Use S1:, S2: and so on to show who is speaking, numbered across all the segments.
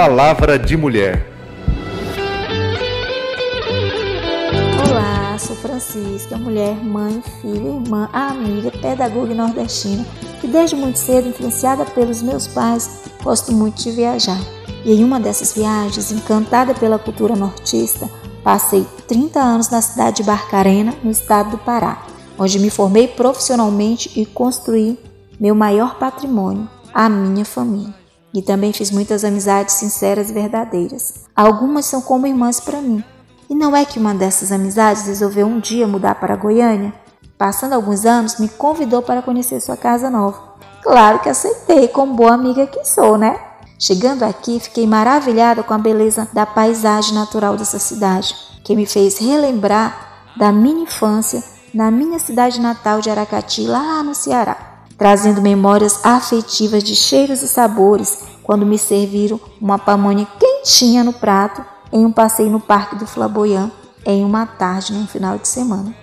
S1: Palavra de Mulher.
S2: Olá, sou Francisca, mulher, mãe, filha, irmã, amiga, pedagoga nordestina, que desde muito cedo, influenciada pelos meus pais, gosto muito de viajar. E em uma dessas viagens, encantada pela cultura nortista, passei 30 anos na cidade de Barcarena, no estado do Pará, onde me formei profissionalmente e construí meu maior patrimônio, a minha família. E também fiz muitas amizades sinceras e verdadeiras. Algumas são como irmãs para mim. E não é que uma dessas amizades resolveu um dia mudar para Goiânia? Passando alguns anos, me convidou para conhecer sua casa nova. Claro que aceitei, como boa amiga que sou, né? Chegando aqui, fiquei maravilhada com a beleza da paisagem natural dessa cidade, que me fez relembrar da minha infância na minha cidade natal de Aracati, lá no Ceará trazendo memórias afetivas de cheiros e sabores quando me serviram uma pamonha quentinha no prato em um passeio no Parque do Flamboyant em uma tarde no final de semana.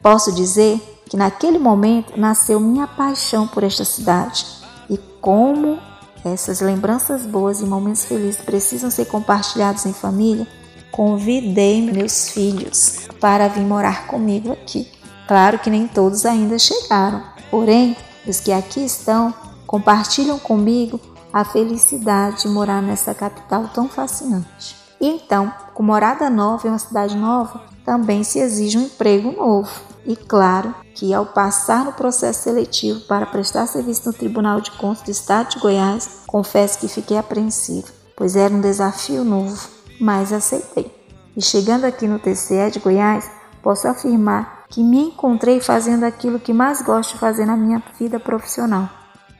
S2: Posso dizer que naquele momento nasceu minha paixão por esta cidade e como essas lembranças boas e momentos felizes precisam ser compartilhados em família, convidei meus filhos para vir morar comigo aqui. Claro que nem todos ainda chegaram, porém os que aqui estão compartilham comigo a felicidade de morar nessa capital tão fascinante. E então, com morada nova em uma cidade nova, também se exige um emprego novo. E claro que ao passar no processo seletivo para prestar serviço no Tribunal de Contas do Estado de Goiás, confesso que fiquei apreensivo, pois era um desafio novo, mas aceitei. E chegando aqui no TCE de Goiás, posso afirmar que me encontrei fazendo aquilo que mais gosto de fazer na minha vida profissional,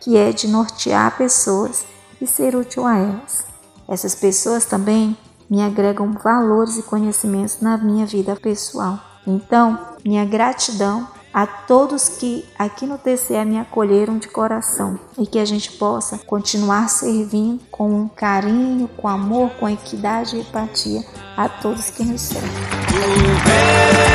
S2: que é de nortear pessoas e ser útil a elas. Essas pessoas também me agregam valores e conhecimentos na minha vida pessoal. Então, minha gratidão a todos que aqui no TCE me acolheram de coração e que a gente possa continuar servindo com carinho, com amor, com equidade e empatia a todos que nos servem.